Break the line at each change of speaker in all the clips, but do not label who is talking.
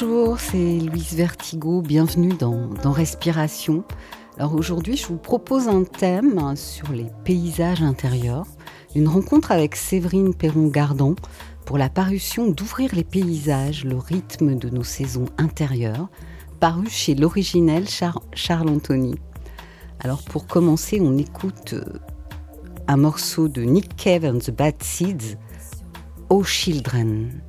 Bonjour, c'est Louise Vertigo, bienvenue dans, Respiration. Alors aujourd'hui, je vous propose un thème sur les paysages intérieurs, une rencontre avec Séverine Perron-Gardon pour la parution d'Ouvrir les paysages, le rythme de nos saisons intérieures, paru chez l'originel Char Charles Anthony. Alors pour commencer, on écoute euh, un morceau de Nick Cave and the Bad Seeds, Oh Children.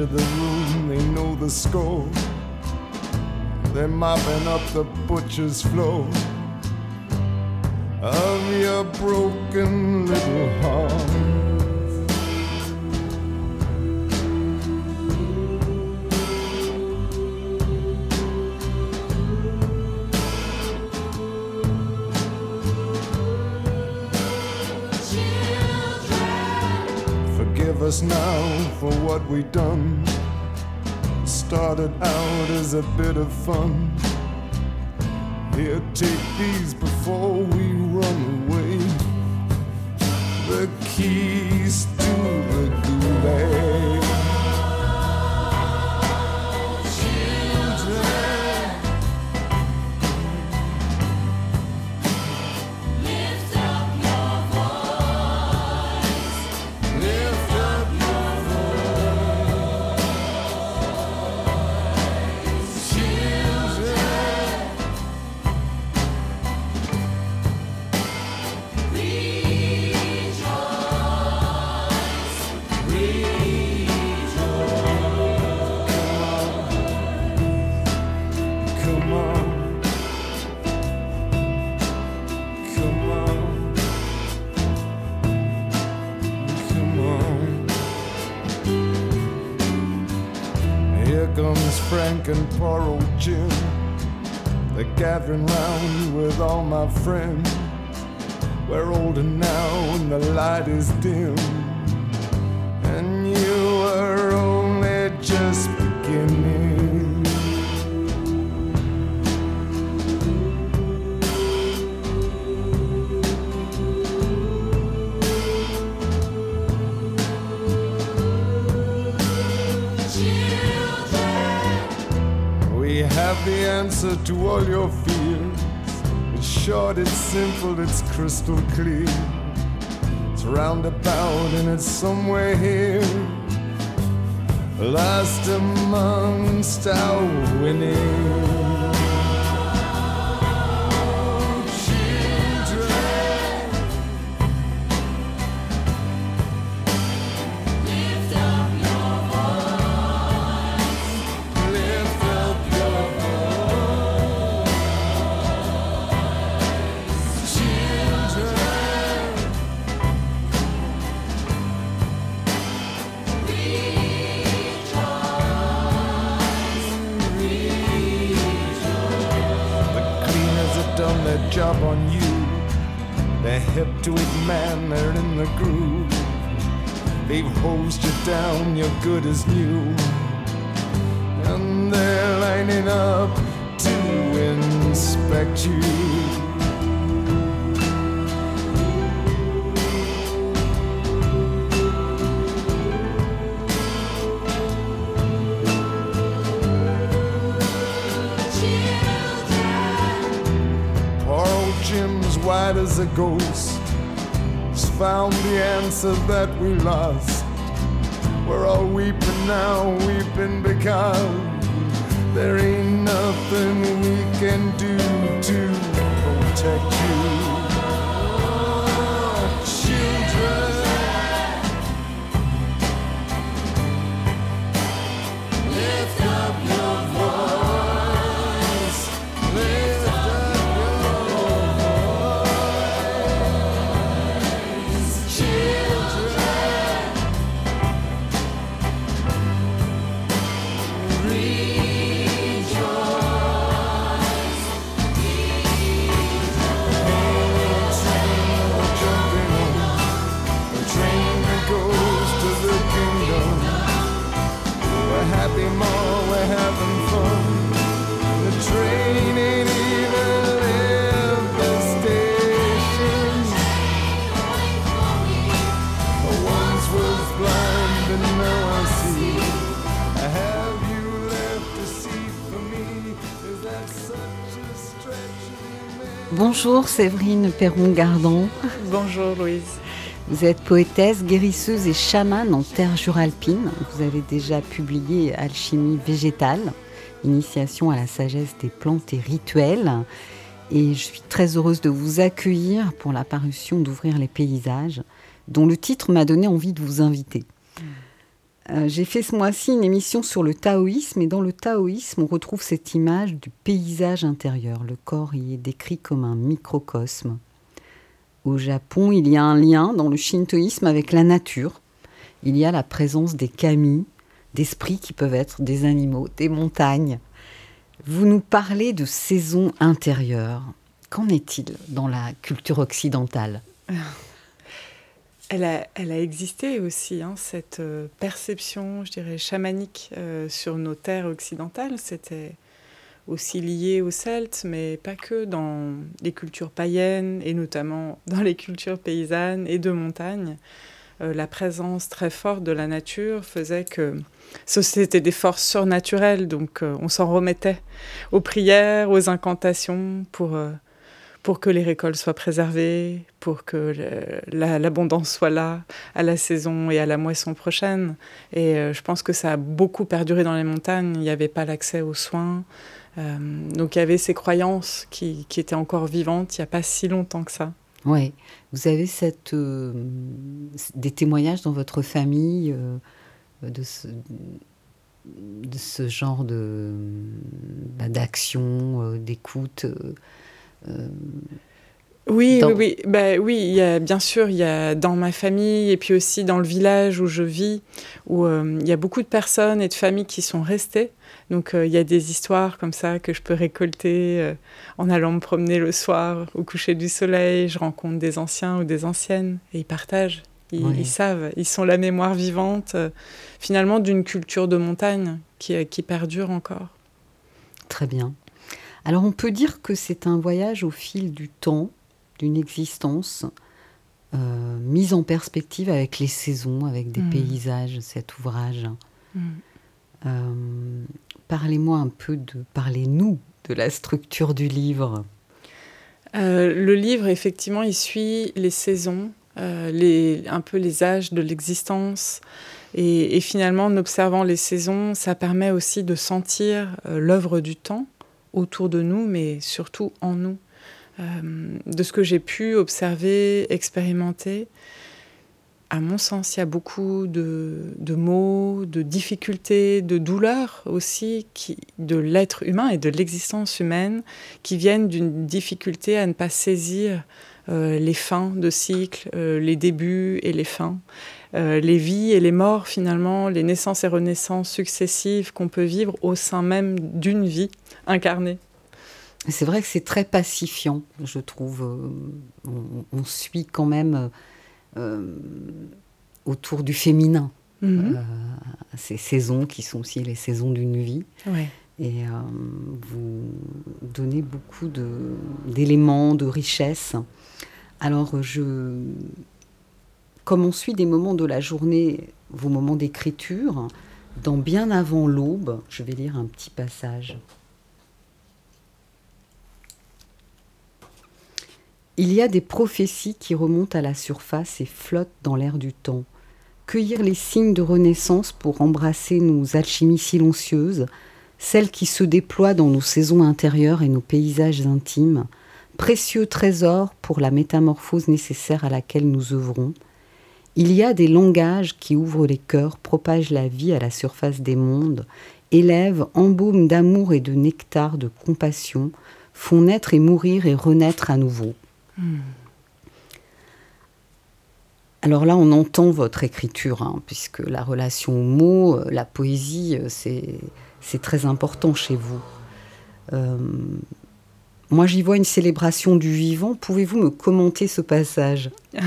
Measure the room, they know the score. They're mopping up the butcher's floor of your broken little heart. What we done. Started out as a bit of fun. Here, take these before we run away. The keys to the gulag. Comes Frank and poor old Jim. They're gathering round with all my friends. We're older now and the light is dim. And you are only just beginning. Answer to all your fears. It's short, it's simple, it's crystal clear. It's roundabout and it's somewhere here. Last amongst our winning. As a ghost has found the answer that we lost. We're all weeping now, weeping because there ain't nothing we can do to protect
Bonjour Séverine Perron-Gardon.
Bonjour Louise.
Vous êtes poétesse, guérisseuse et chamane en terre juralpine. Vous avez déjà publié Alchimie végétale, initiation à la sagesse des plantes et rituels. Et je suis très heureuse de vous accueillir pour la parution d'Ouvrir les paysages, dont le titre m'a donné envie de vous inviter. Euh, j'ai fait ce mois-ci une émission sur le taoïsme et dans le taoïsme, on retrouve cette image du paysage intérieur. Le corps y est décrit comme un microcosme. Au Japon, il y a un lien dans le shintoïsme avec la nature. Il y a la présence des kami, d'esprits qui peuvent être des animaux, des montagnes. Vous nous parlez de saison intérieure. Qu'en est-il dans la culture occidentale?
elle a, existé aussi, hein, cette euh, perception, je dirais, chamanique euh, sur nos terres occidentales. C'était aussi lié aux Celtes, mais pas que dans les cultures païennes et notamment dans les cultures paysannes et de montagne. Euh, la présence très forte de la nature faisait que c'était des forces surnaturelles, donc on s'en remettait aux prières, aux incantations pour pour que les récoltes soient préservées, pour que l'abondance soit là à la saison et à la moisson prochaine. Et euh, je pense que ça a beaucoup perduré dans les montagnes. Il n'y avait pas l'accès aux soins. Euh, donc il y avait ces croyances qui, étaient encore vivantes il n'y a pas si longtemps que ça.
Oui, vous avez euh, des témoignages dans votre famille de, ce, genre de, bah, d'action, d'écoute
oui, oui, oui. Bah, oui, il y a, bien sûr, il y a dans ma famille et puis aussi dans le village où je vis, où euh, il y a beaucoup de personnes et de familles qui sont restées. Donc euh, il y a des histoires comme ça que je peux récolter en allant me promener le soir au coucher du soleil. Je rencontre des anciens ou des anciennes et ils partagent. Ils, savent, ils sont la mémoire vivante finalement d'une culture de montagne qui, qui perdure encore.
Très bien. Alors on peut dire que c'est un voyage au fil du temps, d'une existence euh, mise en perspective avec les saisons, avec des mm. paysages, cet ouvrage. Mm. Euh, parlez-moi un peu de, parlez-nous de la structure du livre.
Euh, le livre, effectivement, il suit les saisons, les, un peu les âges de l'existence. Et, et, finalement, en observant les saisons, ça permet aussi de sentir l'œuvre du temps autour de nous, mais surtout en nous. Euh, de ce que j'ai pu observer, expérimenter, à mon sens, il y a beaucoup de, de mots, de difficultés, de douleurs aussi de l'être humain et de l'existence humaine qui viennent d'une difficulté à ne pas saisir euh, les fins de cycle, euh, les débuts et les fins, les vies et les morts finalement, les naissances et renaissances successives qu'on peut vivre au sein même d'une vie incarné.
c'est vrai que c'est très pacifiant, je trouve. On, suit quand même autour du féminin. Mhm. ces saisons qui sont aussi les saisons d'une vie. Et vous donnez beaucoup d'éléments, de, de richesses. Alors, je, comme on suit des moments de la journée, vos moments d'écriture, dans Bien avant l'aube, je vais lire un petit passage. Il y a des prophéties qui remontent à la surface et flottent dans l'air du temps. Cueillir les signes de renaissance pour embrasser nos alchimies silencieuses, celles qui se déploient dans nos saisons intérieures et nos paysages intimes, précieux trésors pour la métamorphose nécessaire à laquelle nous œuvrons, il y a des langages qui ouvrent les cœurs, propagent la vie à la surface des mondes, élèvent, embaument d'amour et de nectar de compassion, font naître et mourir et renaître à nouveau. Hmm. Alors là, on entend votre écriture, hein, puisque la relation au mot, euh, la poésie, euh, c'est très important chez vous. Euh, moi, j'y vois une célébration du vivant. Pouvez-vous me commenter ce passage?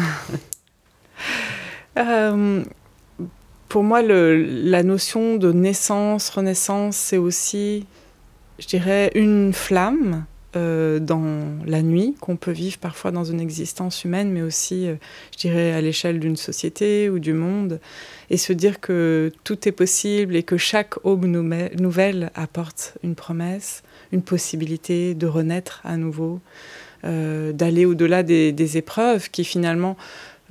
Pour moi, la notion de naissance, renaissance, c'est aussi, je dirais, une flamme euh, dans la nuit qu'on peut vivre parfois dans une existence humaine, mais aussi, euh, je dirais, à l'échelle d'une société ou du monde, et se dire que tout est possible et que chaque aube nouvelle apporte une promesse, une possibilité de renaître à nouveau, d'aller au-delà des, épreuves qui finalement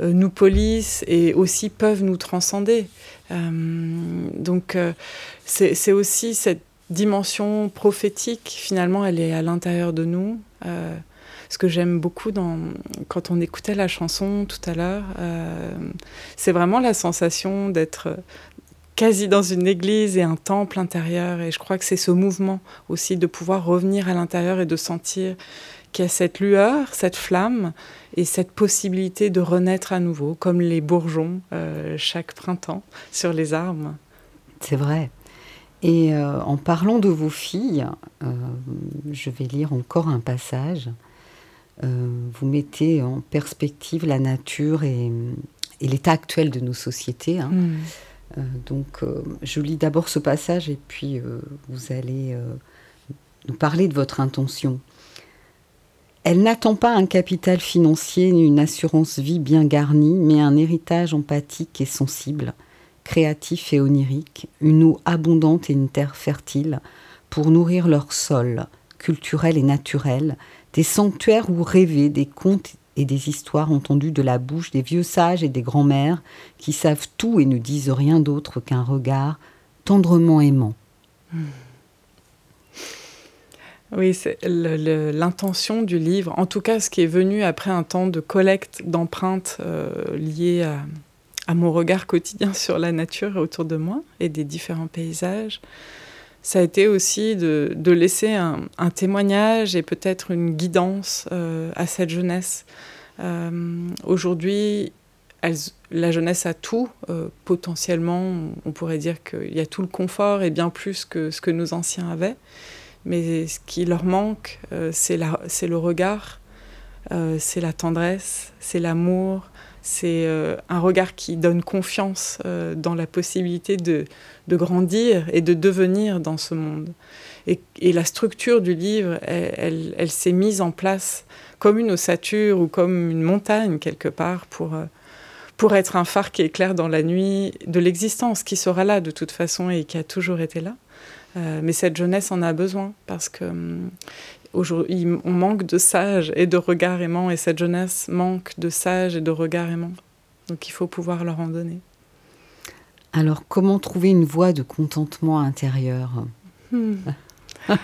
euh, nous polissent et aussi peuvent nous transcender. Euh, donc euh, c'est aussi cette dimension prophétique, finalement, elle est à l'intérieur de nous. ce que j'aime beaucoup dans, quand on écoutait la chanson tout à l'heure, c'est vraiment la sensation d'être quasi dans une église et un temple intérieur. Et je crois que c'est ce mouvement aussi de pouvoir revenir à l'intérieur et de sentir qu'il y a cette lueur, cette flamme et cette possibilité de renaître à nouveau, comme les bourgeons euh, chaque printemps sur les arbres.
C'est vrai. Et euh, en parlant de vos filles, euh, je vais lire encore un passage. vous mettez en perspective la nature et, l'état actuel de nos sociétés. Hein. Hmm. donc, je lis d'abord ce passage et puis vous allez nous parler de votre intention. Elle n'attend pas un capital financier ni une assurance vie bien garnie, mais un héritage empathique et sensible, créatif et onirique, une eau abondante et une terre fertile pour nourrir leur sol, culturel et naturel, des sanctuaires où rêver des contes et des histoires entendues de la bouche des vieux sages et des grands-mères qui savent tout et ne disent rien d'autre qu'un regard tendrement aimant. Hmm.
Oui, c'est l'intention du livre, en tout cas ce qui est venu après un temps de collecte d'empreintes euh, liées à, mon regard quotidien sur la nature autour de moi et des différents paysages. Ça a été aussi de, laisser un, témoignage et peut-être une guidance euh, à cette jeunesse. Euh, aujourd'hui, la jeunesse a tout. potentiellement, on pourrait dire qu'il y a tout le confort et bien plus que ce que nos anciens avaient. Mais ce qui leur manque, euh, c'est le regard, euh, c'est la tendresse, c'est l'amour, c'est euh, un regard qui donne confiance dans la possibilité de, grandir et de devenir dans ce monde. Et, la structure du livre, elle, elle s'est mise en place comme une ossature ou comme une montagne quelque part pour, pour être un phare qui éclaire dans la nuit de l'existence, qui sera là de toute façon et qui a toujours été là. Euh, mais cette jeunesse en a besoin parce que hum, aujourd'hui, on manque de sages et de regards aimants et cette jeunesse manque de sages et de regards aimants. Donc il faut pouvoir leur en donner.
Alors comment trouver une voie de contentement intérieur? Hmm.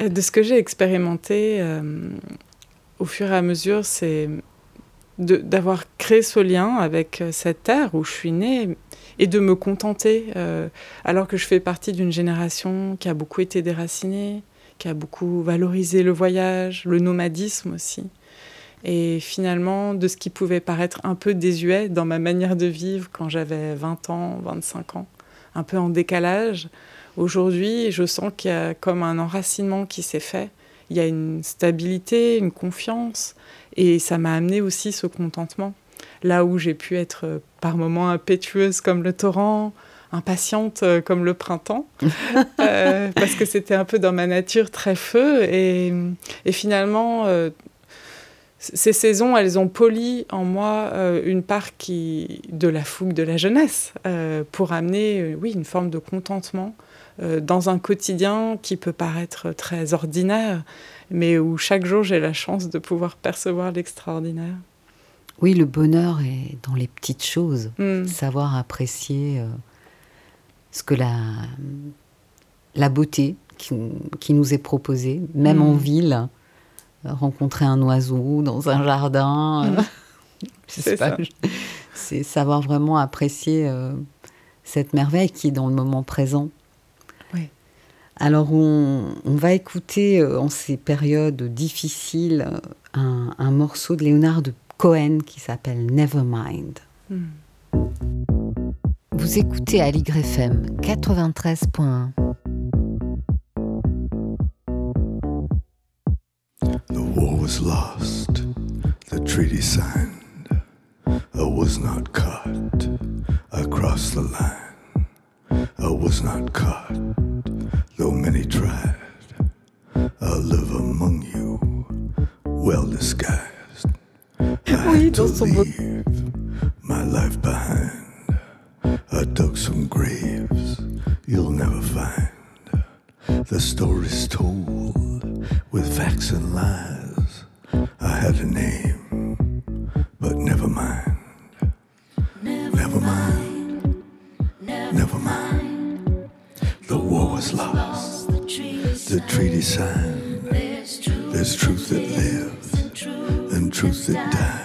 De ce que j'ai expérimenté euh, au fur et à mesure, c'est d'avoir créé ce lien avec euh, cette terre où je suis née, et de me contenter, euh, alors que je fais partie d'une génération qui a beaucoup été déracinée, qui a beaucoup valorisé le voyage, le nomadisme aussi. Et finalement, de ce qui pouvait paraître un peu désuet dans ma manière de vivre quand j'avais 20 ans, 25 ans, un peu en décalage, aujourd'hui, je sens qu'il y a comme un enracinement qui s'est fait il y a une stabilité, une confiance, et ça m'a amené aussi ce contentement. Là où j'ai pu être euh, par moments impétueuse comme le torrent, impatiente euh, comme le printemps, euh, parce que c'était un peu dans ma nature très feu. Et, finalement, ces saisons, elles ont poli en moi une part qui, de la fougue de la jeunesse, pour amener, oui, une forme de contentement dans un quotidien qui peut paraître très ordinaire, mais où chaque jour j'ai la chance de pouvoir percevoir l'extraordinaire.
Oui, le bonheur est dans les petites choses, hmm. savoir apprécier euh, ce que la, la beauté qui, nous est proposée, même en hmm. ville, rencontrer un oiseau dans un jardin, hmm. c'est savoir vraiment apprécier euh, cette merveille qui est dans le moment présent. Alors on, va écouter euh, en ces périodes difficiles un, un morceau de Léonard de Cohen qui s'appelle Nevermind. Hmm. Vous écoutez à l'YFM 93.1. The war was lost, the treaty signed. I was not caught across the line. I was not caught, though many tried. I live among you, well disguised.
Oui.
My life behind. I dug some graves you'll never find. The stories told with facts and lies. I had a name, but never mind. Never mind. Never mind. The war was lost. The treaty signed. There's truth that lives and truth that dies.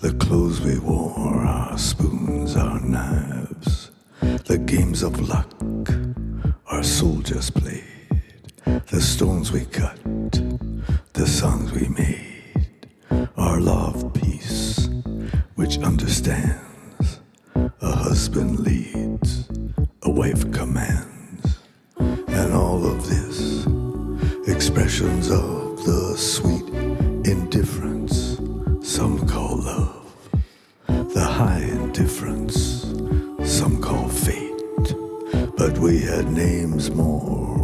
The clothes we wore, our spoons, our knives. The games of luck our soldiers played, the stones we cut, the songs we made, our love peace, which understands. A husband leads, a wife commands, and all of this expressions of the sweet indifference some call love, the high indifference some call fate, but we had names more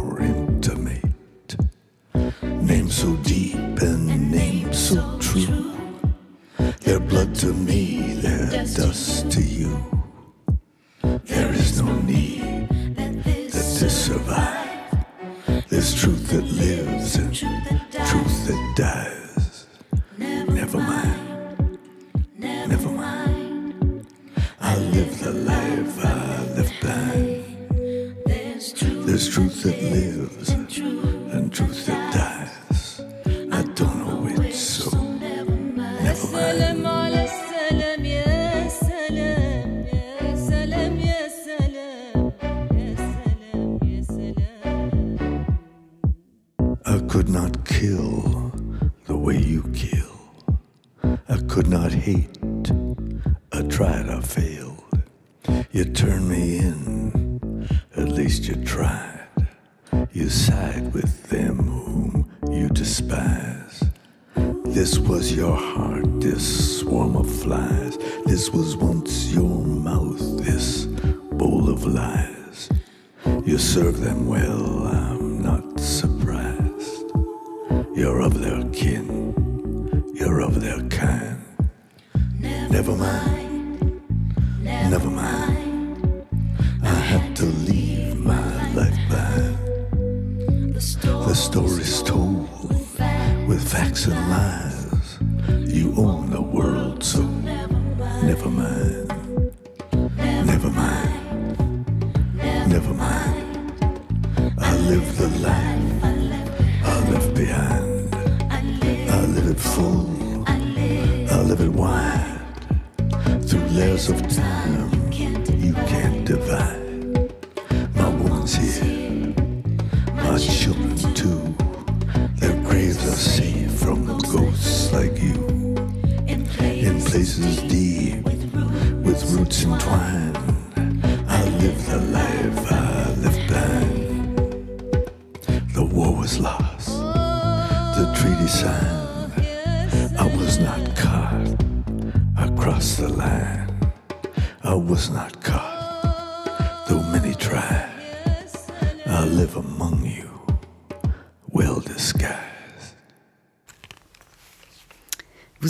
swarm of flies. This was once your mouth, this bowl of lies. You serve them well, I'm not surprised. You're of their kin, you're of their kind. Never mind, never mind. I had to leave my life behind. The story's told with facts and lies.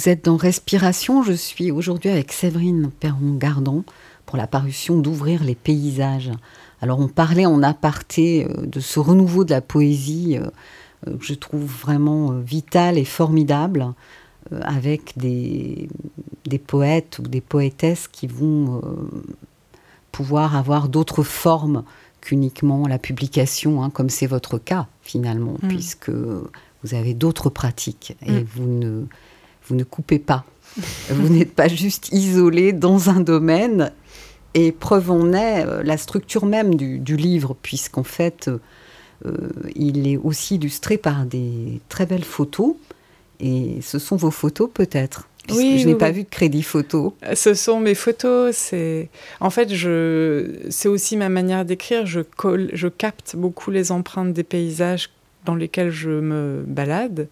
Vous êtes dans Respiration. Je suis aujourd'hui avec Séverine Perron-Gardon pour la parution d'Ouvrir les paysages. Alors, on parlait en aparté euh, de ce renouveau de la poésie euh, euh, que je trouve vraiment vital et formidable, avec des, des, poètes ou des poétesses qui vont pouvoir avoir d'autres formes qu'uniquement la publication, hein, comme c'est votre cas finalement, mm. puisque vous avez d'autres pratiques et mm. vous ne vous ne coupez pas. vous n'êtes pas juste isolé dans un domaine. Et preuve en est euh, la structure même du, livre, puisqu'en fait, euh, il est aussi illustré par des très belles photos. Et ce sont vos photos peut-être oui, je n'ai pas vu de crédit photo.
Ce sont mes photos. C'est en fait, je... c'est aussi ma manière d'écrire. Je, je capte beaucoup les empreintes des paysages dans lesquels je me balade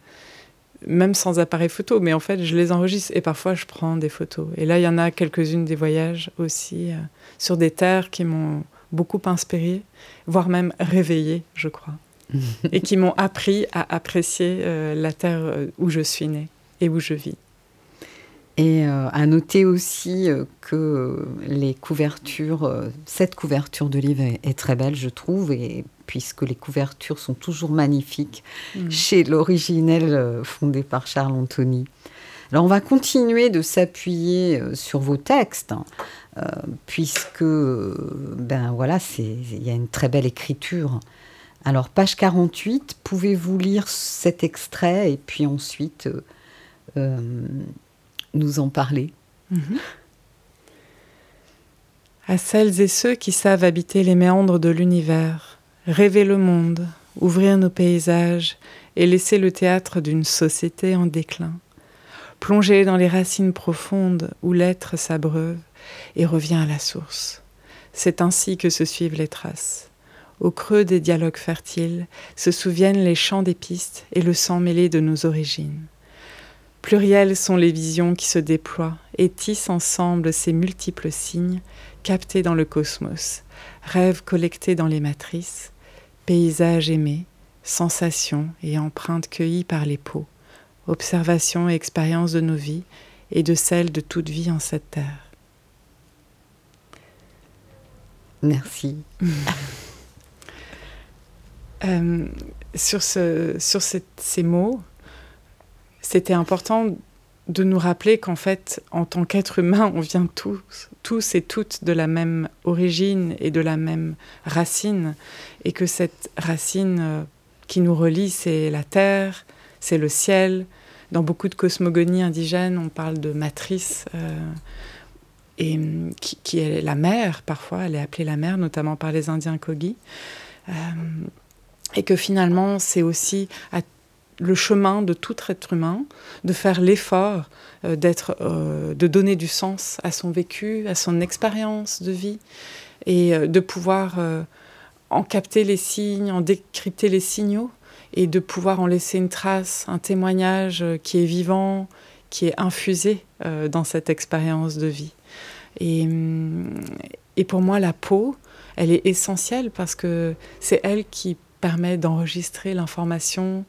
même sans appareil photo, mais en fait, je les enregistre et parfois je prends des photos. Et là, il y en a quelques-unes des voyages aussi euh, sur des terres qui m'ont beaucoup inspiré, voire même réveillé, je crois, et qui m'ont appris à apprécier euh, la terre euh, où je suis née et où je vis.
Et à noter aussi que les couvertures, cette couverture de livre est, très belle, je trouve, et puisque les couvertures sont toujours magnifiques mm. chez l'originel euh, fondé par Charles Anthony. Alors on va continuer de s'appuyer euh, sur vos textes, hein, euh, puisque ben voilà, il y a une très belle écriture. Alors page 48, pouvez-vous lire cet extrait et puis ensuite nous en parler? Mm-hmm.
À celles et ceux qui savent habiter les méandres de l'univers, rêver le monde, ouvrir nos paysages et laisser le théâtre d'une société en déclin. Plonger dans les racines profondes où l'être s'abreuve et revient à la source. C'est ainsi que se suivent les traces. Au creux des dialogues fertiles se souviennent les chants des pistes et le sang mêlé de nos origines. Plurielles sont les visions qui se déploient et tissent ensemble ces multiples signes captés dans le cosmos, rêves collectés dans les matrices, paysages aimés, sensations et empreintes cueillies par les peaux, observations et expériences de nos vies et de celles de toute vie en cette terre.
Merci.
Euh, sur ce, sur ces mots, c'était important de nous rappeler qu'en fait, en tant qu'être humain, on vient tous, tous et toutes de la même origine et de la même racine, et que cette racine euh, qui nous relie, c'est la terre, c'est le ciel. Dans beaucoup de cosmogonies indigènes, on parle de matrice, euh, et qui, est la mer, parfois, elle est appelée la mer, notamment par les Indiens Kogi. Euh, et que finalement, c'est aussi à le chemin de tout être humain, de faire l'effort euh, d'être, euh, de donner du sens à son vécu, à son expérience de vie, et euh, de pouvoir en capter les signes, en décrypter les signaux, et de pouvoir en laisser une trace, un témoignage qui est vivant, qui est infusé dans cette expérience de vie. Hum, et pour moi, la peau, elle est essentielle parce que c'est elle qui permet d'enregistrer l'information,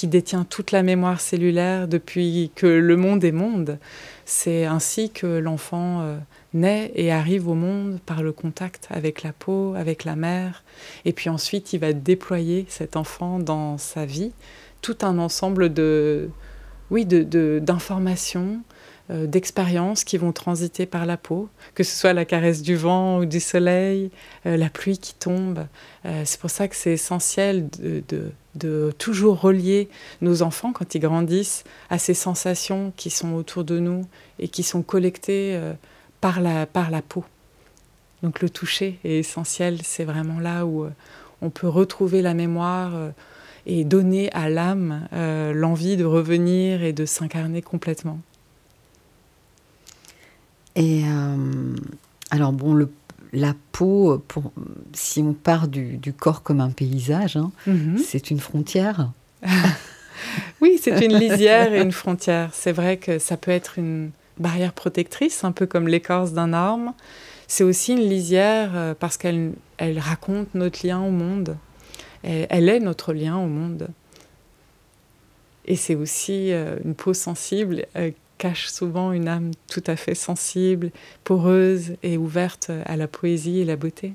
qui détient toute la mémoire cellulaire depuis que le monde est monde. C'est ainsi que l'enfant euh, naît et arrive au monde par le contact avec la peau, avec la mère. Et puis ensuite, il va déployer cet enfant dans sa vie, tout un ensemble de, oui, d'informations, euh, d'expériences qui vont transiter par la peau, que ce soit la caresse du vent ou du soleil, euh, la pluie qui tombe. Euh, c'est pour ça que c'est essentiel de, toujours relier nos enfants quand ils grandissent à ces sensations qui sont autour de nous et qui sont collectées par, la, par la peau. Donc le toucher est essentiel, c'est vraiment là où on peut retrouver la mémoire et donner à l'âme l'envie de revenir et de s'incarner complètement.
Et alors bon, le la peau, pour, si on part du, corps comme un paysage, hein, mhm. c'est une frontière.
oui, c'est une lisière et une frontière. C'est vrai que ça peut être une barrière protectrice, un peu comme l'écorce d'un arbre. C'est aussi une lisière euh, parce qu'elle elle raconte notre lien au monde. elle est notre lien au monde. Et c'est aussi euh, une peau sensible euh, cache souvent une âme tout à fait sensible, poreuse et ouverte à la poésie et la beauté.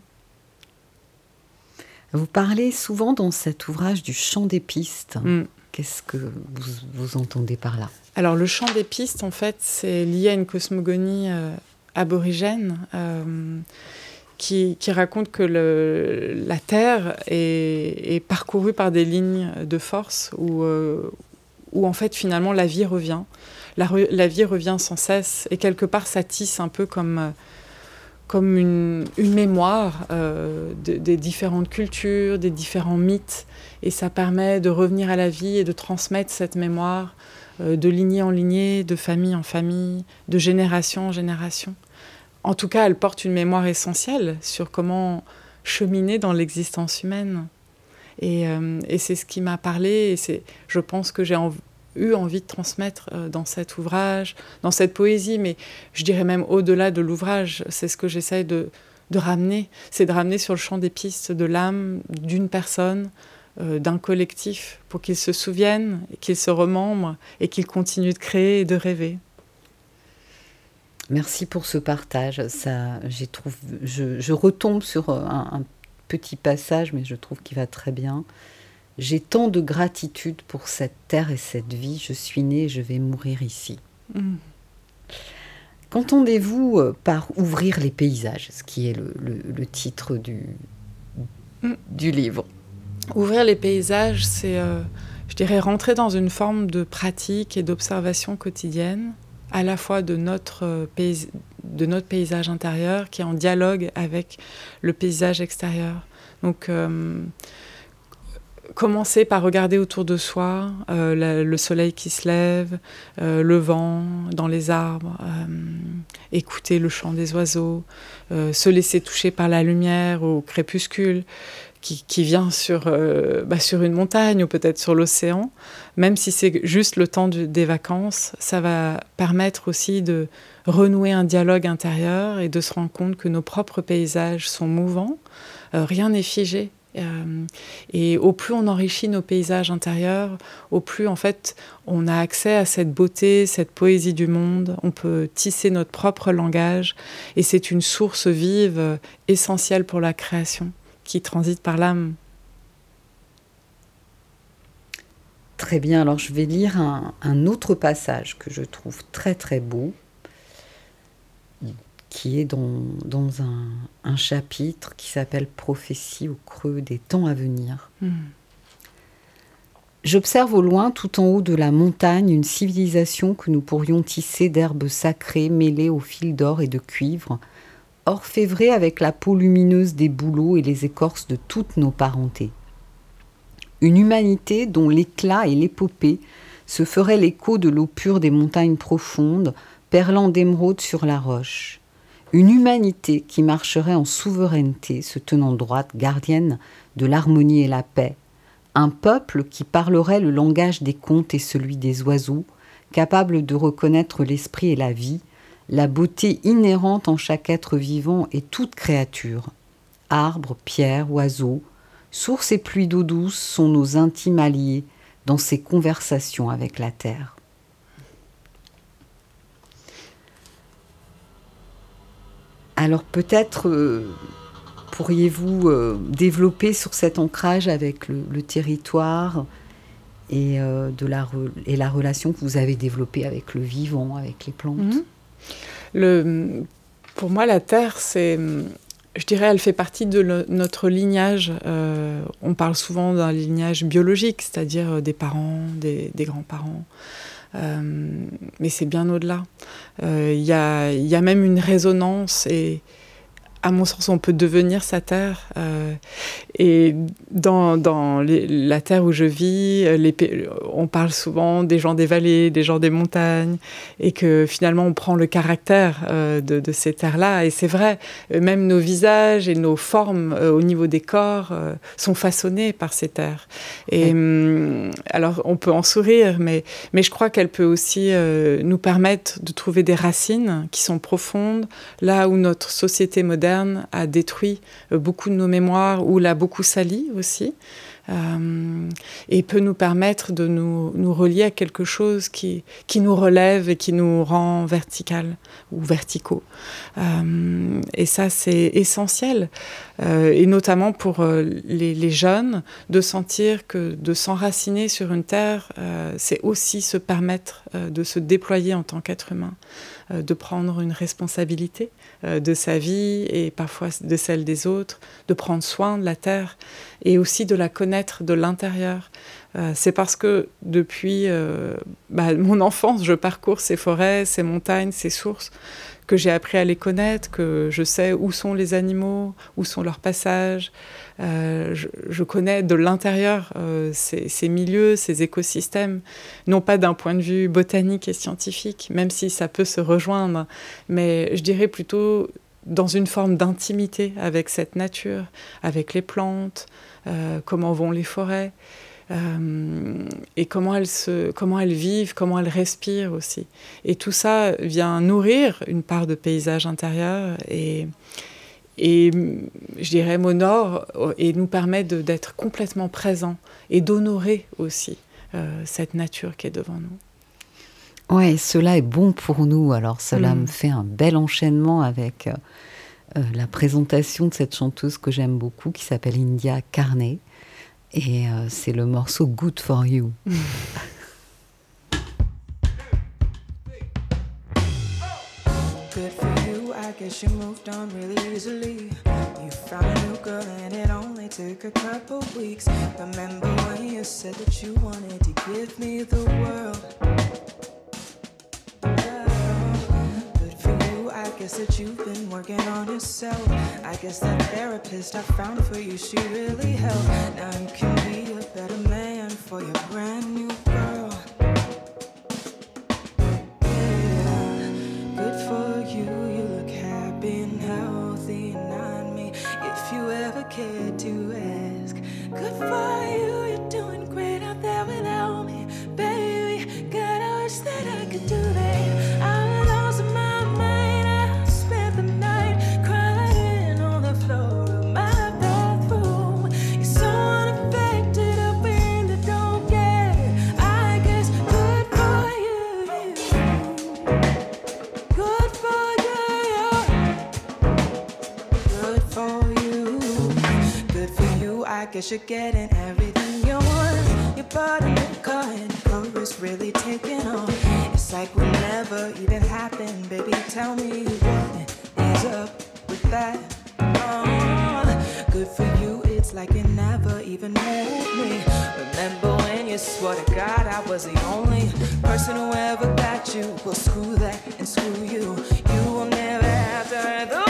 Vous parlez souvent dans cet ouvrage du chant des pistes. Mm. Qu'est-ce que vous, entendez par là?
Alors le chant des pistes, en fait, c'est lié à une cosmogonie euh, aborigène euh, qui, raconte que la Terre est, parcourue par des lignes de force où, euh, où en fait finalement la vie revient la, vie revient sans cesse et quelque part ça tisse un peu comme, euh, comme une, mémoire euh, des différentes cultures, des différents mythes et ça permet de revenir à la vie et de transmettre cette mémoire euh, de lignée en lignée, de famille en famille, de génération en génération. En tout cas, elle porte une mémoire essentielle sur comment cheminer dans l'existence humaine. Et, et c'est ce qui m'a parlé, et je pense que j'ai envie eu envie de transmettre euh, dans cet ouvrage, dans cette poésie, mais je dirais même au-delà de l'ouvrage, c'est ce que j'essaie de, ramener, c'est de ramener sur le champ des pistes de l'âme d'une personne, euh, d'un collectif, pour qu'ils se souviennent, qu'ils se remembrent et qu'ils continuent de créer et de rêver.
Merci pour ce partage. Ça, trouve, je, retombe sur un, un petit passage, mais je trouve qu'il va très bien. J'ai tant de gratitude pour cette terre et cette vie. Je suis née, je vais mourir ici. Mm. Qu'entendez-vous euh, par ouvrir les paysages, ce qui est le, titre du, mm. du livre?
Ouvrir les paysages, c'est, euh, je dirais, rentrer dans une forme de pratique et d'observation quotidienne, à la fois de notre, euh, de notre paysage intérieur qui est en dialogue avec le paysage extérieur. Donc, commencer par regarder autour de soi euh, le soleil qui se lève, euh, le vent dans les arbres, euh, écouter le chant des oiseaux, se laisser toucher par la lumière au crépuscule qui, vient sur, bah, sur une montagne ou peut-être sur l'océan. Même si c'est juste le temps des vacances, ça va permettre aussi de renouer un dialogue intérieur et de se rendre compte que nos propres paysages sont mouvants. rien n'est figé et au plus on enrichit nos paysages intérieurs, au plus en fait on a accès à cette beauté, cette poésie du monde. On peut tisser notre propre langage et c'est une source vive euh, essentielle pour la création qui transite par l'âme.
Très bien, alors je vais lire un, autre passage que je trouve très très beau qui est dans, dans un, un, chapitre qui s'appelle Prophétie au creux des temps à venir. Hmm. J'observe au loin, tout en haut de la montagne, une civilisation que nous pourrions tisser d'herbes sacrées mêlées aux fils d'or et de cuivre, orfévrée avec la peau lumineuse des bouleaux et les écorces de toutes nos parentés. Une humanité dont l'éclat et l'épopée se feraient l'écho de l'eau pure des montagnes profondes, perlant d'émeraude sur la roche une humanité qui marcherait en souveraineté, se tenant droite, gardienne de l'harmonie et la paix, un peuple qui parlerait le langage des contes et celui des oiseaux, capable de reconnaître l'esprit et la vie, la beauté inhérente en chaque être vivant et toute créature. Arbres, pierres, oiseaux, sources et pluies d'eau douce sont nos intimes alliés dans ces conversations avec la terre. Alors peut-être euh, pourriez-vous euh, développer sur cet ancrage avec le, territoire et, euh, de la et la relation que vous avez développée avec le vivant, avec les plantes? Mhm.
Pour moi, la terre, c'est, je dirais, elle fait partie de notre lignage. on parle souvent d'un lignage biologique, c'est-à-dire des parents, des grands-parents. Euh, mais c'est bien au-delà. Il euh, y, a, y, a, même une résonance et à mon sens, on peut devenir sa terre. Euh, et dans, dans la terre où je vis, euh, les, on parle souvent des gens des vallées, des gens des montagnes, et que finalement on prend le caractère euh, de, de, ces terres-là. Et c'est vrai, même nos visages et nos formes au niveau des corps sont façonnés par ces terres. Et hum, alors on peut en sourire, mais, mais je crois qu'elle peut aussi nous permettre de trouver des racines qui sont profondes, là où notre société moderne a détruit euh, beaucoup de nos mémoires ou l'a beaucoup sali aussi. Euh, et peut nous permettre de nous, nous, relier à quelque chose qui, qui nous relève et qui nous rend vertical ou verticaux. Euh, et ça, c'est essentiel, et notamment pour les, jeunes, de sentir que de s'enraciner sur une terre, c'est aussi se permettre de se déployer en tant qu'être humain, de prendre une responsabilité de sa vie et parfois de celle des autres, de prendre soin de la terre et aussi de la connaître de l'intérieur. Euh, c'est parce que depuis euh, bah, mon enfance, je parcours ces forêts, ces montagnes, ces sources, que j'ai appris à les connaître, que je sais où sont les animaux, où sont leurs passages. Euh, je, connais de l'intérieur ces, ces, milieux, ces écosystèmes, non pas d'un point de vue botanique et scientifique, même si ça peut se rejoindre, mais je dirais plutôt dans une forme d'intimité avec cette nature, avec les plantes, euh, comment vont les forêts, euh, et comment elles, se, comment elles vivent, comment elles respirent aussi. Et tout ça vient nourrir une part de paysage intérieur et, et je dirais, m'honore et nous permet d'être complètement présents et d'honorer aussi euh, cette nature qui est devant nous.
Ouais, cela est bon pour nous. Alors cela mm. me fait un bel enchaînement avec euh, la présentation de cette chanteuse que j'aime beaucoup qui s'appelle India Carney. Et euh, c'est le morceau Good for You. guess you moved on really easily. You found a new girl and it only took a couple weeks. Remember when you said that you wanted to give me the world? I guess that you've been working on yourself. I guess that therapist I found for you, she really helped. Now you can be a better man for your brand new cared to ask, good for you,
guess you're getting everything you want. Your body, your car, and your chorus really taking on. It's like we never even happened, baby. Tell me what is up with that. Oh, good for you, it's like it never even moved me. Remember when you swore to God I was the only person who ever got you? Well, screw that and screw you. You will never have to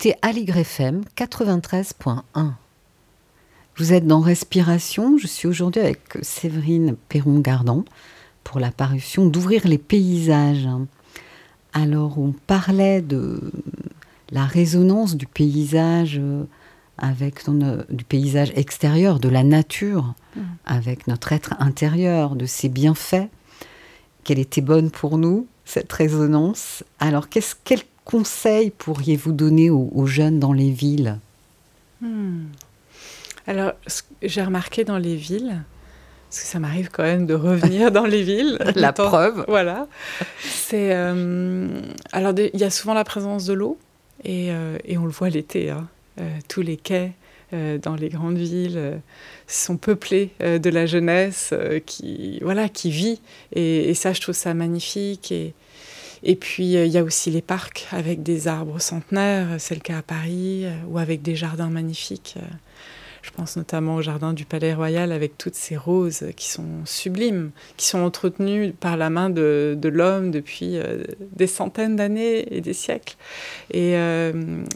écoutez Aligre FM 93.1. Vous êtes dans Respiration. Je suis aujourd'hui avec Séverine Perron-Gardon pour la parution d'Ouvrir les paysages. Alors, on parlait de la résonance du paysage avec du paysage extérieur, de la nature, mm. avec notre être intérieur, de ses bienfaits, qu'elle était bonne pour nous, cette résonance. Alors, qu'est-ce, quel conseil pourriez-vous donner aux, jeunes dans les villes?
Hmm. Alors, j'ai remarqué dans les villes, parce que ça m'arrive quand même de revenir dans les villes.
la preuve.
Voilà. C'est, euh, alors, il y a souvent la présence de l'eau, et, euh, et on le voit l'été. Hein. Euh, tous les quais dans les grandes villes sont peuplés de la jeunesse qui, voilà, qui vit. Et, ça, je trouve ça magnifique. Et, et puis, il y a aussi les parcs avec des arbres centenaires, c'est le cas à Paris, ou avec des jardins magnifiques. Je pense notamment au jardin du Palais Royal avec toutes ces roses qui sont sublimes, qui sont entretenues par la main de, l'homme depuis euh, des centaines d'années et des siècles. Et euh,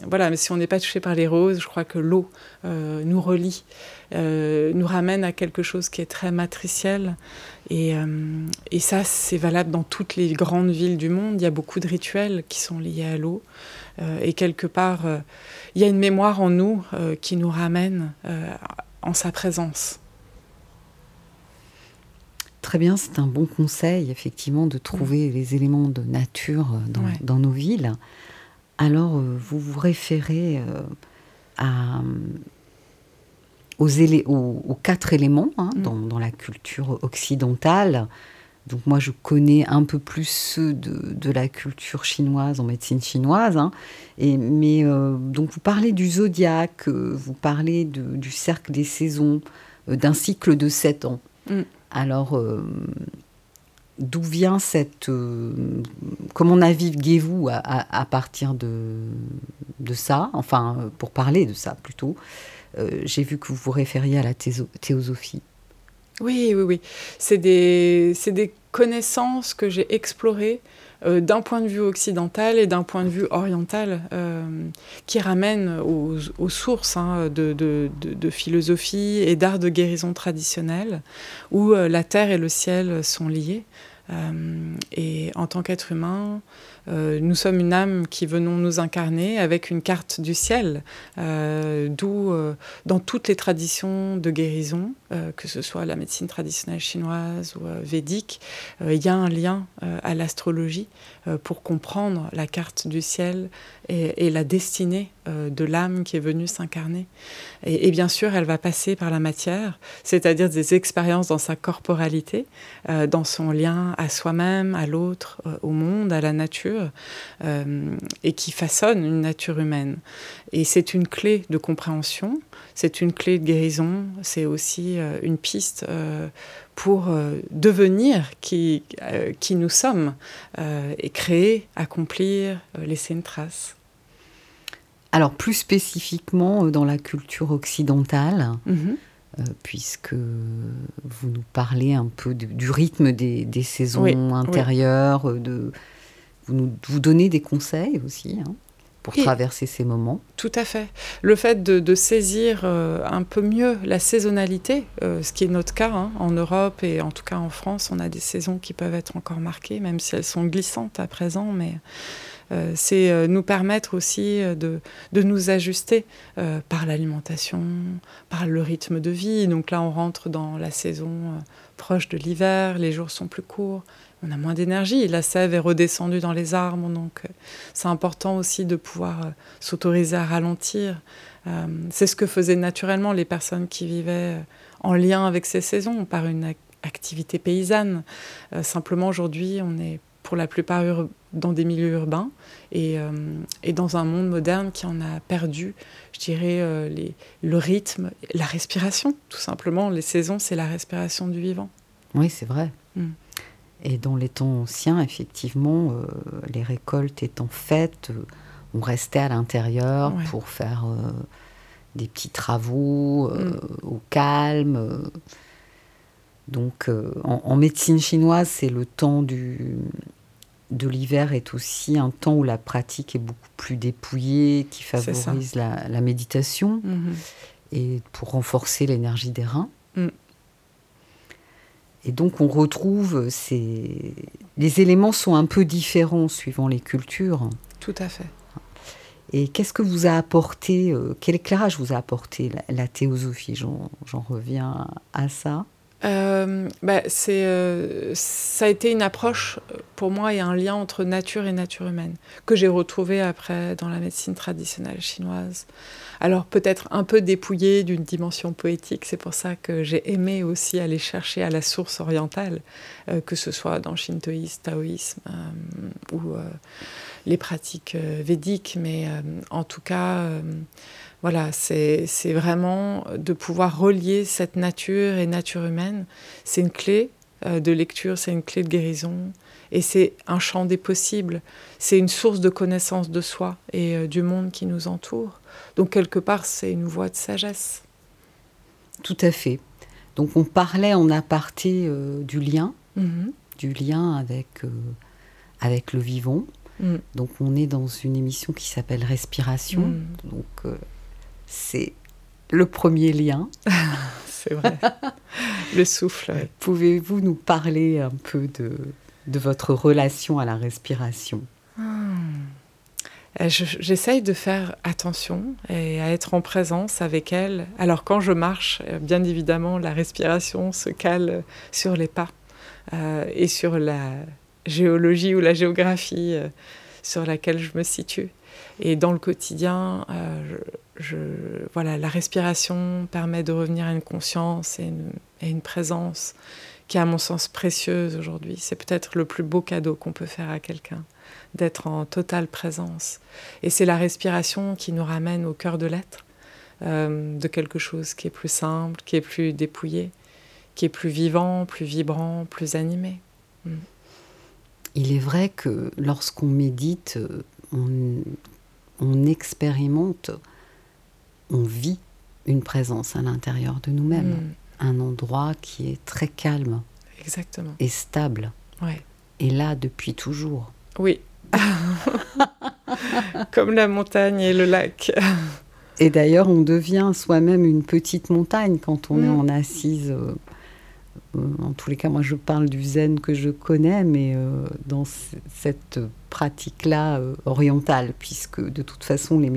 voilà, mais si on n'est pas touché par les roses, je crois que l'eau euh, nous relie, nous ramène à quelque chose qui est très matriciel. Et, et ça, c'est valable dans toutes les grandes villes du monde. Il y a beaucoup de rituels qui sont liés à l'eau. Et quelque part, il y a une mémoire en nous euh, qui nous ramène euh, en sa présence.
Très bien, c'est un bon conseil, effectivement, de trouver mm. les éléments de nature euh, dans, nos villes. Alors, vous vous référez à, aux, aux, quatre éléments hein, mm. dans, dans, la culture occidentale donc moi, je connais un peu plus ceux de, la culture chinoise en médecine chinoise. Hein. Et, mais euh, donc vous parlez du zodiaque, euh, vous parlez du cercle des saisons, euh, d'un cycle de sept ans. Mm. Alors, d'où vient cette... comment naviguez-vous à, partir de, de ça? Enfin, pour parler de ça plutôt. J'ai vu que vous vous référiez à la théosophie.
Oui, oui, oui. C'est des, connaissances que j'ai explorées euh, d'un point de vue occidental et d'un point de vue oriental, euh, qui ramènent aux, sources hein, de, de, de, philosophie et d'art de guérison traditionnelle, où euh, la terre et le ciel sont liés. Et en tant qu'être humain, euh, nous sommes une âme qui venons nous incarner avec une carte du ciel, euh, d'où euh, dans toutes les traditions de guérison, que ce soit la médecine traditionnelle chinoise ou védique, il y a un lien à l'astrologie pour comprendre la carte du ciel et, la destinée de l'âme qui est venue s'incarner. Et, bien sûr, elle va passer par la matière, c'est-à-dire des expériences dans sa corporalité, dans son lien à soi-même, à l'autre, au monde, à la nature euh, et qui façonne une nature humaine. Et c'est une clé de compréhension, c'est une clé de guérison, c'est aussi euh, une piste euh, pour devenir qui, qui nous sommes et créer, accomplir, laisser une trace.
Alors plus spécifiquement dans la culture occidentale, mm-hmm. Puisque vous nous parlez un peu du rythme des, saisons intérieures, de vous, nous, vous donnez des conseils aussi hein, pour traverser ces moments.
Tout à fait. Le fait de, saisir euh, un peu mieux la saisonnalité, euh, ce qui est notre cas hein, en Europe et en tout cas en France, on a des saisons qui peuvent être encore marquées, même si elles sont glissantes à présent, mais euh, c'est nous permettre aussi de, de nous ajuster par l'alimentation, par le rythme de vie. Donc là, on rentre dans la saison proche de l'hiver, les jours sont plus courts, on a moins d'énergie. La sève est redescendue dans les arbres, donc euh, c'est important aussi de pouvoir euh, s'autoriser à ralentir. Euh, c'est ce que faisaient naturellement les personnes qui vivaient en lien avec ces saisons, par une activité paysanne. simplement aujourd'hui, on est pour la plupart dans des milieux urbains et, dans un monde moderne qui en a perdu, je dirais, le rythme, la respiration, tout simplement. Les saisons, c'est la respiration du vivant.
Oui, c'est vrai. Mm. Et dans les temps anciens, effectivement, euh, les récoltes étant faites, euh, on restait à l'intérieur pour faire euh, des petits travaux mm. au calme. Donc, en, médecine chinoise, c'est le temps du, de l'hiver est aussi un temps où la pratique est beaucoup plus dépouillée, qui favorise la, la, méditation mm-hmm. et pour renforcer l'énergie des reins. Mm. Et donc on retrouve ces... Les éléments sont un peu différents suivant les cultures.
Tout à fait.
Et qu'est-ce que vous a apporté, euh, quel éclairage vous a apporté la, théosophie? J'en reviens à ça.
Euh, bah, c'est, euh, ça a été une approche, pour moi, et un lien entre nature et nature humaine, que j'ai retrouvé après dans la médecine traditionnelle chinoise alors peut-être un peu dépouillé d'une dimension poétique. C'est pour ça que j'ai aimé aussi aller chercher à la source orientale, euh, que ce soit dans shintoïsme, taoïsme euh, ou les pratiques védiques. Mais en tout cas, voilà, c'est vraiment de pouvoir relier cette nature et nature humaine. C'est une clé de lecture, c'est une clé de guérison. Et c'est un champ des possibles, c'est une source de connaissance de soi et du monde qui nous entoure. Donc quelque part, c'est une voie de sagesse.
Tout à fait. Donc on parlait en aparté euh, du lien, mhm. du lien avec, euh, avec le vivant. Mhm. Donc on est dans une émission qui s'appelle Respiration. Mhm. Donc euh, c'est le premier lien.
c'est vrai. le souffle.
Pouvez-vous nous parler un peu de, de votre relation à la respiration? Hmm.
Euh, j'essaye de faire attention et à être en présence avec elle. Alors quand je marche, euh, bien évidemment, la respiration se cale sur les pas euh, et sur la géologie ou la géographie sur laquelle je me situe. Et dans le quotidien, je, voilà, la respiration permet de revenir à une conscience et une, une présence qui est à mon sens précieuse aujourd'hui. C'est peut-être le plus beau cadeau qu'on peut faire à quelqu'un d'être en totale présence. Et c'est la respiration qui nous ramène au cœur de l'être, euh, de quelque chose qui est plus simple, qui est plus dépouillé, qui est plus vivant, plus vibrant, plus animé. Mm.
Il est vrai que lorsqu'on médite, on, on, expérimente, on vit une présence à l'intérieur de nous-mêmes, mm. un endroit qui est très calme
Exactement.
et stable.
Ouais.
Et là depuis toujours.
Oui, Comme la montagne et le lac.
Et d'ailleurs, on devient soi-même une petite montagne quand on est mm. en assise. Euh, en tous les cas, moi, je parle du zen que je connais, mais euh, dans cette pratique-là euh, orientale, puisque de toute façon, les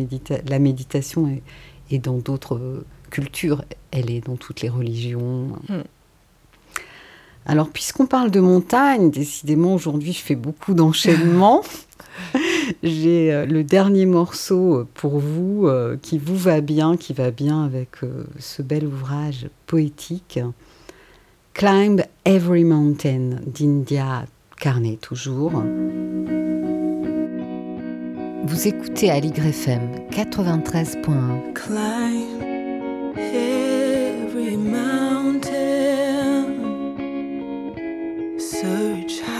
la méditation est, dans d'autres cultures, elle est dans toutes les religions. Mm. Alors, puisqu'on parle de montagne, décidément, aujourd'hui, je fais beaucoup d'enchaînements. J'ai euh, le dernier morceau pour vous euh, qui vous va bien, qui va bien avec euh, ce bel ouvrage poétique. Climb Every Mountain d'India Carnet, toujours. Vous écoutez à l'YFM 93.1. Climb every Alors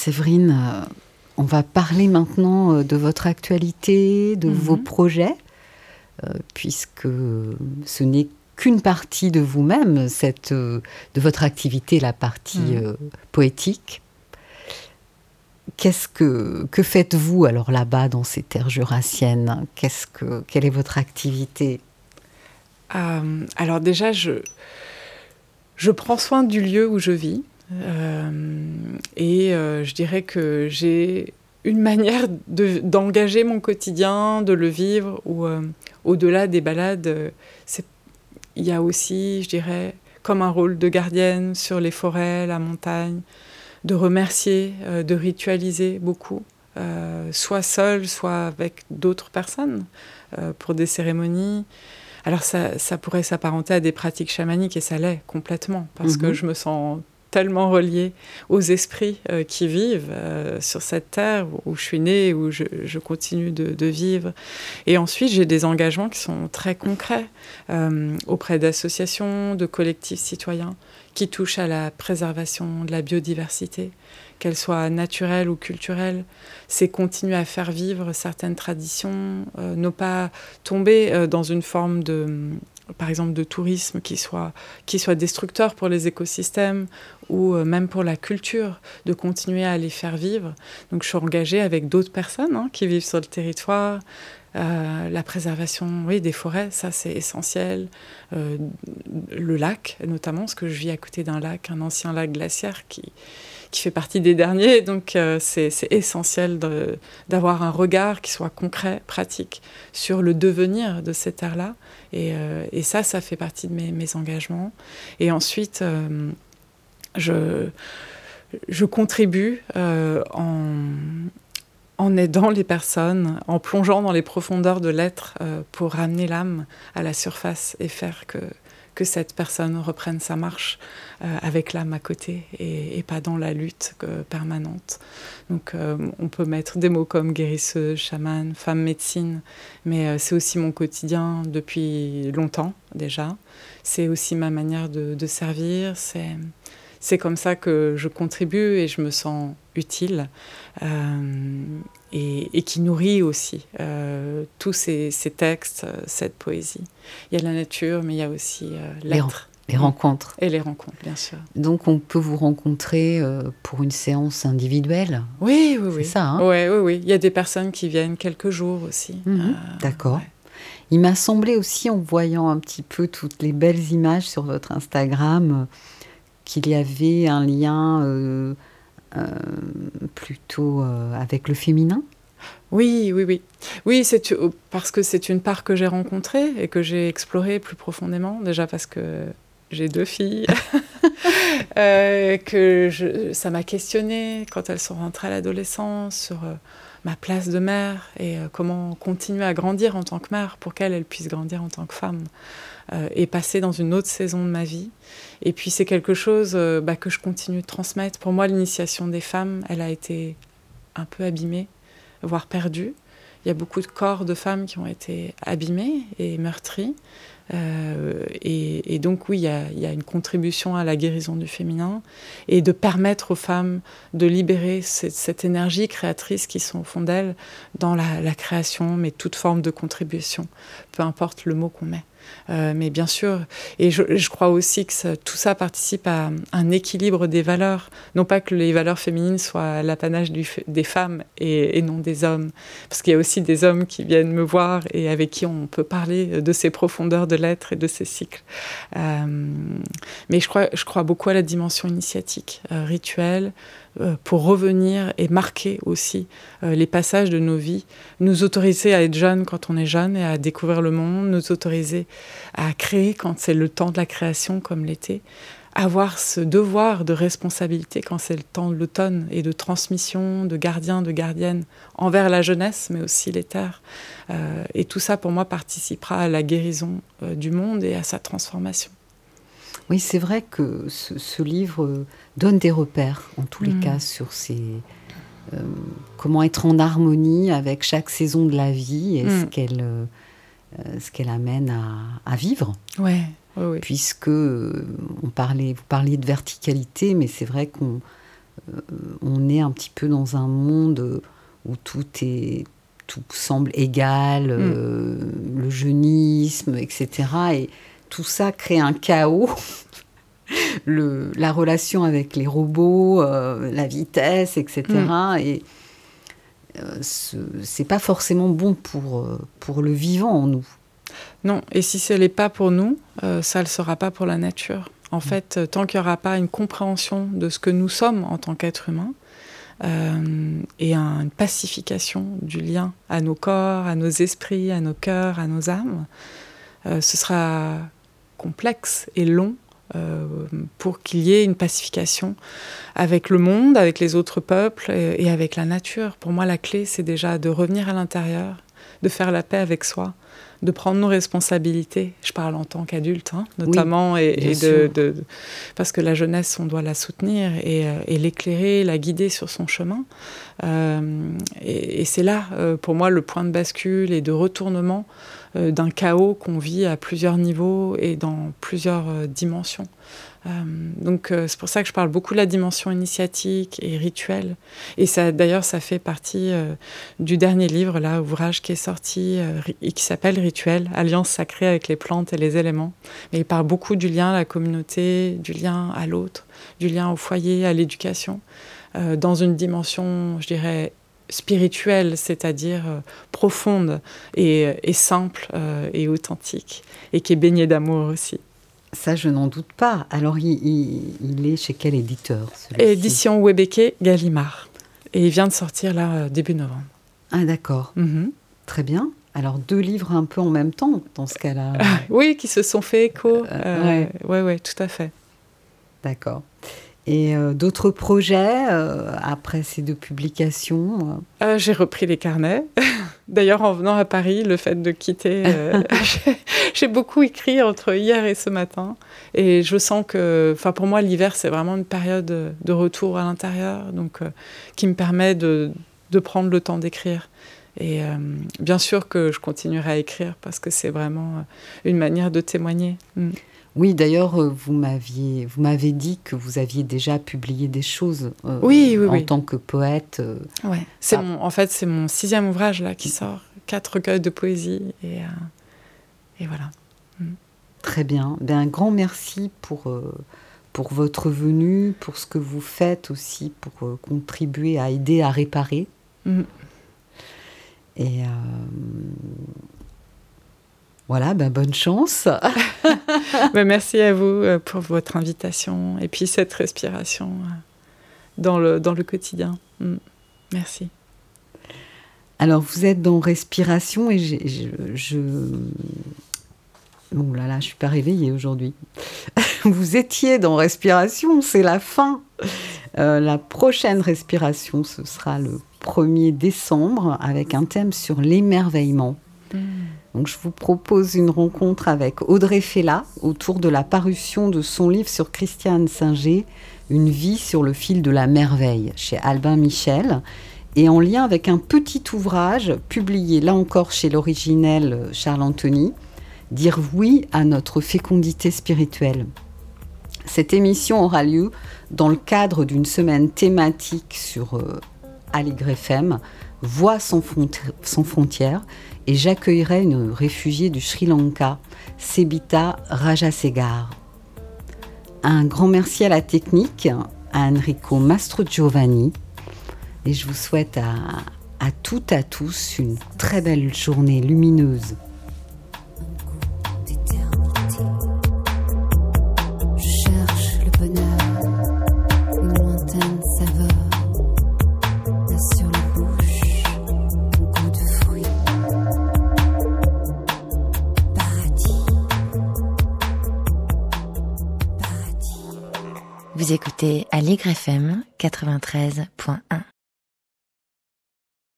Séverine, euh, on va parler maintenant euh, de votre actualité, de vos mhm. projets, euh, puisque ce n'est qu'une partie de vous-même, cette, de votre activité, la partie mhm. poétique. Qu'est-ce que, que faites-vous alors là-bas dans ces terres jurassiennes? Qu'est-ce que, Quelle est votre activité?
Alors déjà, je, je prends soin du lieu où je vis. Et je dirais que j'ai une manière d'engager mon quotidien, de le vivre, ou euh, au-delà des balades, euh, il y a aussi, je dirais, comme un rôle de gardienne sur les forêts, la montagne, de remercier, euh, de ritualiser beaucoup, soit seule, soit avec d'autres personnes, pour des cérémonies. Alors ça, ça pourrait s'apparenter à des pratiques chamaniques, et ça l'est complètement, parce que mhm. je me sens tellement relié aux esprits euh, qui vivent euh, sur cette terre où je suis née, où je, continue de, vivre. Et ensuite, j'ai des engagements qui sont très concrets euh, auprès d'associations, de collectifs citoyens qui touchent à la préservation de la biodiversité, qu'elle soit naturelle ou culturelle. C'est continuer à faire vivre certaines traditions, ne pas tomber dans une forme de par exemple de tourisme qui soit, qui soit destructeur pour les écosystèmes ou euh, même pour la culture, de continuer à les faire vivre. Donc je suis engagée avec d'autres personnes hein, qui vivent sur le territoire. Euh, la préservation oui, des forêts, ça c'est essentiel. Euh, le lac, notamment, parce que je vis à côté d'un lac, un ancien lac glaciaire qui, qui fait partie des derniers. Donc c'est essentiel d'avoir un regard qui soit concret, pratique, sur le devenir de ces terres-là. Et, et, ça, ça fait partie de mes, engagements. Et ensuite, je, je contribue euh, en, aidant les personnes, en plongeant dans les profondeurs de l'être euh, pour ramener l'âme à la surface et faire que, que cette personne reprenne sa marche euh, avec l'âme à côté et, pas dans la lutte permanente. Donc on peut mettre des mots comme guérisseuse, chamane, femme médecine, mais c'est aussi mon quotidien depuis longtemps déjà. C'est aussi ma manière de, de servir, c'est c'est comme ça que je contribue et je me sens utile euh, et, qui nourrit aussi euh, tous ces, textes, cette poésie. Il y a la nature, mais il y a aussi euh, l'être.
Les rencontres.
Et les rencontres, bien sûr.
Donc, on peut vous rencontrer pour une séance individuelle
Oui, oui, oui.
C'est ça, hein
Oui, oui, oui. Il y a des personnes qui viennent quelques jours aussi.
Mhm. D'accord. Il m'a semblé aussi, en voyant un petit peu toutes les belles images sur votre Instagram, qu'il y avait un lien euh, euh, plutôt euh, avec le féminin?
Oui, oui, oui. Oui, c'est parce que c'est une part que j'ai rencontrée et que j'ai explorée plus profondément, déjà parce que j'ai deux filles, que je, ça m'a questionnée quand elles sont rentrées à l'adolescence sur ma place de mère et comment continuer à grandir en tant que mère pour qu'elles elles puissent grandir en tant que femme. Euh, et passer dans une autre saison de ma vie. Et puis c'est quelque chose euh, bah, que je continue de transmettre. Pour moi, l'initiation des femmes, elle a été un peu abîmée, voire perdue. Il y a beaucoup de corps de femmes qui ont été abîmés et meurtris. Euh, et, donc oui, il y, a, une contribution à la guérison du féminin et de permettre aux femmes de libérer cette, énergie créatrice qui sont au fond d'elles dans la, création, mais toute forme de contribution, peu importe le mot qu'on met. Euh, mais bien sûr, et je, crois aussi que tout ça participe à un équilibre des valeurs. Non pas que les valeurs féminines soient l'apanage des femmes et, non des hommes, parce qu'il y a aussi des hommes qui viennent me voir et avec qui on peut parler de ces profondeurs de l'être et de ces cycles. Euh, mais je crois, beaucoup à la dimension initiatique, euh, rituelle, pour revenir et marquer aussi euh, les passages de nos vies, nous autoriser à être jeunes quand on est jeune et à découvrir le monde, nous autoriser à créer quand c'est le temps de la création comme l'été, avoir ce devoir de responsabilité quand c'est le temps de l'automne et de transmission, de gardien, de gardienne envers la jeunesse, mais aussi les terres. Euh, et tout ça, pour moi, participera à la guérison du monde et à sa transformation.
Oui, c'est vrai que ce, livre donne des repères, en tous les mm. cas, sur ces, euh, comment être en harmonie avec chaque saison de la vie et ce mm. qu'elle euh, ce qu'elle amène à, vivre.
Ouais,
puisque on parlait, vous parliez de verticalité, mais c'est vrai qu'on on est un petit peu dans un monde où tout est tout semble égal, mm. le jeunisme, etc. Et tout ça crée un chaos. le, la relation avec les robots, la vitesse, etc. Et euh, c'est pas forcément bon pour, euh, pour le vivant en nous.
Non, et si ce n'est pas pour nous, euh, ça ne le sera pas pour la nature. En mm. fait, tant qu'il n'y aura pas une compréhension de ce que nous sommes en tant qu'être humain, et une pacification du lien à nos corps, à nos esprits, à nos cœurs, à nos âmes, ce sera complexe et long euh, pour qu'il y ait une pacification avec le monde, avec les autres peuples et, avec la nature. Pour moi, la clé, c'est déjà de revenir à l'intérieur, de faire la paix avec soi, de prendre nos responsabilités. Je parle en tant qu'adulte, hein, notamment, et, de, parce que la jeunesse, on doit la soutenir et, euh, l'éclairer, la guider sur son chemin. Euh, et, c'est là, pour moi, le point de bascule et de retournement euh, d'un chaos qu'on vit à plusieurs niveaux et dans plusieurs euh, dimensions. Euh, donc c'est pour ça que je parle beaucoup de la dimension initiatique et rituelle. Et ça, d'ailleurs, ça fait partie du dernier livre, là, ouvrage qui est sorti et qui s'appelle Rituel, Alliance sacrée avec les plantes et les éléments. Et il parle beaucoup du lien à la communauté, du lien à l'autre, du lien au foyer, à l'éducation, dans une dimension, je dirais, spirituelle, c'est-à-dire euh, profonde et, simple euh, et authentique, et qui est baignée d'amour aussi.
Ça, je n'en doute pas. Alors, il, est chez quel éditeur
Édition Webeke Gallimard. Et il vient de sortir là, euh, début novembre.
Ah, d'accord. Mhm. Très bien. Alors, deux livres un peu en même temps, dans ce cas-là.
oui, qui se sont fait écho. Oui, ouais. ouais, tout à fait.
D'accord. Et euh, d'autres projets euh, après ces deux publications
euh? J'ai repris les carnets. D'ailleurs, en venant à Paris, le fait de quitter, j'ai beaucoup écrit entre hier et ce matin. Et je sens que, enfin, pour moi, l'hiver, c'est vraiment une période de retour à l'intérieur, donc qui me permet de, de prendre le temps d'écrire. Et bien sûr que je continuerai à écrire parce que c'est vraiment une manière de témoigner. Mm.
Oui, d'ailleurs, euh, vous m'aviez, vous m'avez dit que vous aviez déjà publié des choses
euh, oui,
en tant que poète. Euh,
ouais. C'est mon, en fait, c'est mon sixième ouvrage là qui sort, quatre recueils de poésie et, et voilà.
Mm. Très bien. Ben, un grand merci pour pour votre venue, pour ce que vous faites aussi, pour contribuer à aider à réparer. Mm. Et voilà, ben bonne chance.
Ben, merci à vous euh, pour votre invitation et puis cette respiration euh, dans le, dans le quotidien. Mm. Merci.
Alors, vous êtes dans respiration et je, je... Oh là là, je suis pas réveillée aujourd'hui. vous étiez dans respiration, c'est la fin. Euh, la prochaine respiration, ce sera le 1er décembre avec un thème sur l'émerveillement. Mm. Je vous propose une rencontre avec Audrey Fella autour de la parution de son livre sur Christiane Singer, Une vie sur le fil de la merveille, chez Albin Michel, et en lien avec un petit ouvrage publié là encore chez l'originel Charles Anthony, Dire oui à notre fécondité spirituelle. Cette émission aura lieu dans le cadre d'une semaine thématique sur euh, FM, Voix sans, frontières, et j'accueillerai une réfugiée du Sri Lanka, Sebita Rajasegar. Un grand merci à la technique, à Enrico Mastro Giovanni, et je vous souhaite à, à toutes, à tous une très belle journée lumineuse.
Écoutez Allegre FM 93.1.